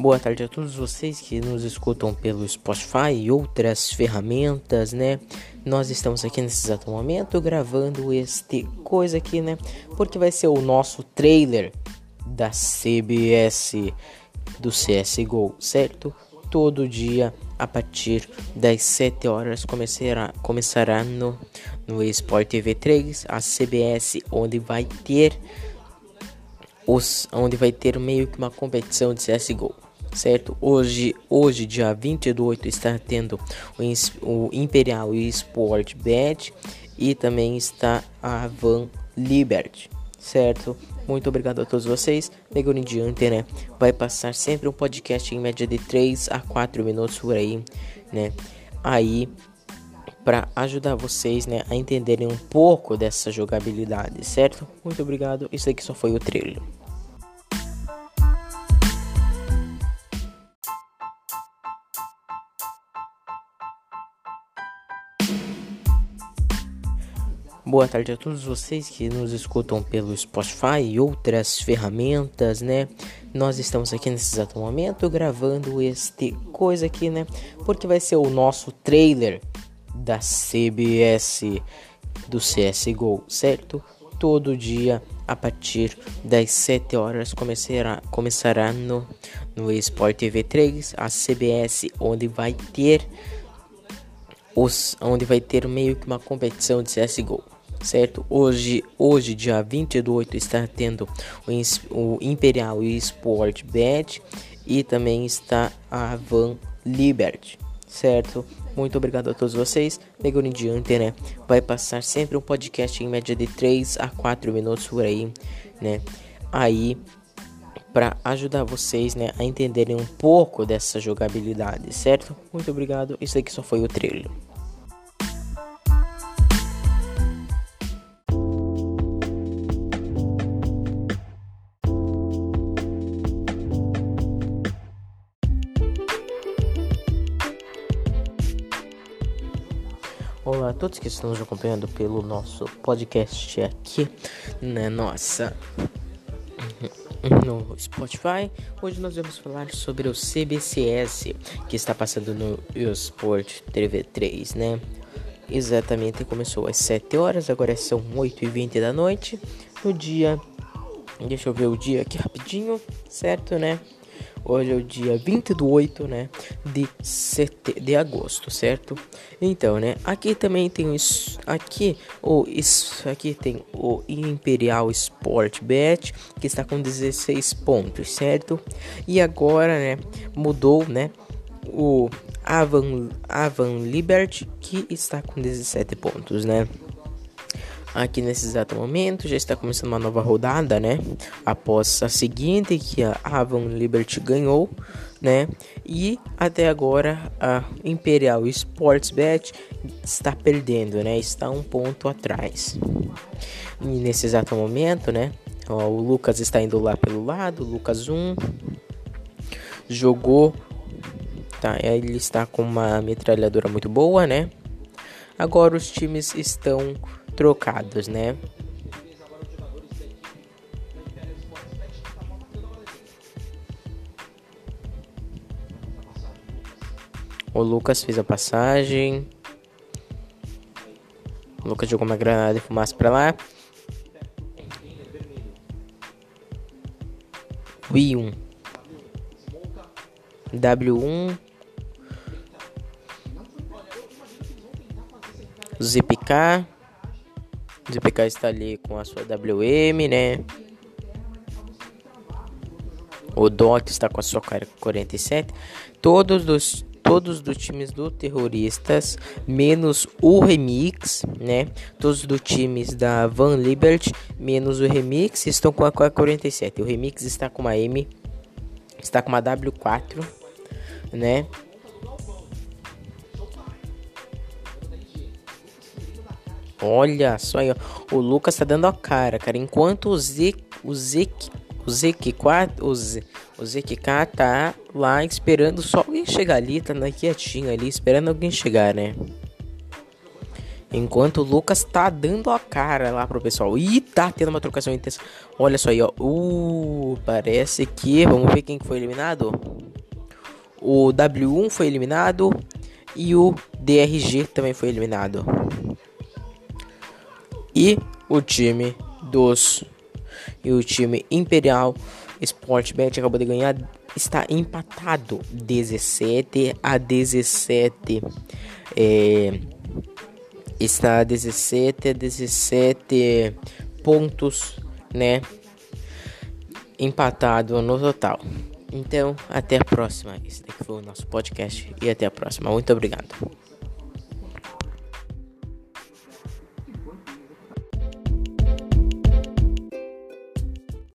Boa tarde a todos vocês que nos escutam pelo Spotify e outras ferramentas, né? Nós estamos aqui nesse exato momento gravando este coisa aqui, né? Porque vai ser o nosso trailer da CBS do CSGO, certo? Todo dia a partir das 7 horas começará, começará no, no Sport TV 3, a CBS, onde vai ter os, onde vai ter meio que uma competição de CSGO certo? Hoje, hoje dia 20 do 8, está tendo o, o Imperial Sport Bet e também está a Van Liberty, certo? Muito obrigado a todos vocês. Pegando em diante, né? Vai passar sempre um podcast em média de 3 a 4 minutos por aí, né? Aí para ajudar vocês, né, a entenderem um pouco dessa jogabilidade, certo? Muito obrigado. Isso aqui só foi o trailer. Boa tarde a todos vocês que nos escutam pelo Spotify e outras ferramentas, né? Nós estamos aqui nesse exato momento gravando este coisa aqui, né? Porque vai ser o nosso trailer da CBS do CSGO, certo? Todo dia a partir das 7 horas começará, começará no, no Sport TV 3, a CBS, onde vai ter os onde vai ter meio que uma competição de CSGO certo? Hoje, hoje dia 20 do 8, está tendo o, o Imperial Sport Bet e também está a Van Liberty, certo? Muito obrigado a todos vocês. Pegando em diante, né? Vai passar sempre um podcast em média de 3 a 4 minutos por aí, né? Aí para ajudar vocês, né, a entenderem um pouco dessa jogabilidade, certo? Muito obrigado. Isso aqui só foi o trailer. Olá a todos que estão nos acompanhando pelo nosso podcast aqui na nossa no Spotify. Hoje nós vamos falar sobre o CBCS que está passando no Sport TV 3, né? Exatamente começou às 7 horas, agora são 8 e 20 da noite. No dia, deixa eu ver o dia aqui rapidinho, certo, né? Hoje é o dia 20 do 8, né? De, sete, de agosto, certo? Então, né? Aqui também tem isso. Aqui, o, isso, aqui tem o Imperial Sport Bet, que está com 16 pontos, certo? E agora, né? Mudou, né? O Avan, Avan Liberty, que está com 17 pontos, né? Aqui nesse exato momento. Já está começando uma nova rodada, né? Após a seguinte que a Avon Liberty ganhou, né? E até agora a Imperial Sportsbet está perdendo, né? Está um ponto atrás. E nesse exato momento, né? Ó, o Lucas está indo lá pelo lado, Lucas 1 jogou Tá, ele está com uma metralhadora muito boa, né? Agora os times estão trocados, né? O Lucas fez a passagem. O Lucas jogou uma granada de fumaça para lá. I1 W1 ZPK ZPK está ali com a sua WM, né? O Dot está com a sua 47. Todos os todos dos times do terroristas, menos o Remix, né? Todos dos times da Van Liberty, menos o Remix, estão com a 47. O Remix está com uma M, está com uma W4, né? Olha só aí, ó. O Lucas tá dando a cara, cara. Enquanto o Z, o Z, o ZQ4, o, Z, o ZQK tá lá esperando só alguém chegar ali, tá quietinho ali, esperando alguém chegar, né? Enquanto o Lucas tá dando a cara lá pro pessoal. E tá tendo uma trocação intensa. Olha só aí, ó. Uh, parece que. Vamos ver quem foi eliminado. O W1 foi eliminado. E o DRG também foi eliminado. E o time dos. E o time Imperial Sportbet acabou de ganhar. Está empatado 17 a 17. É está 17 a 17 pontos, né? Empatado no total. Então, até a próxima. Esse daqui foi o nosso podcast e até a próxima. Muito obrigado.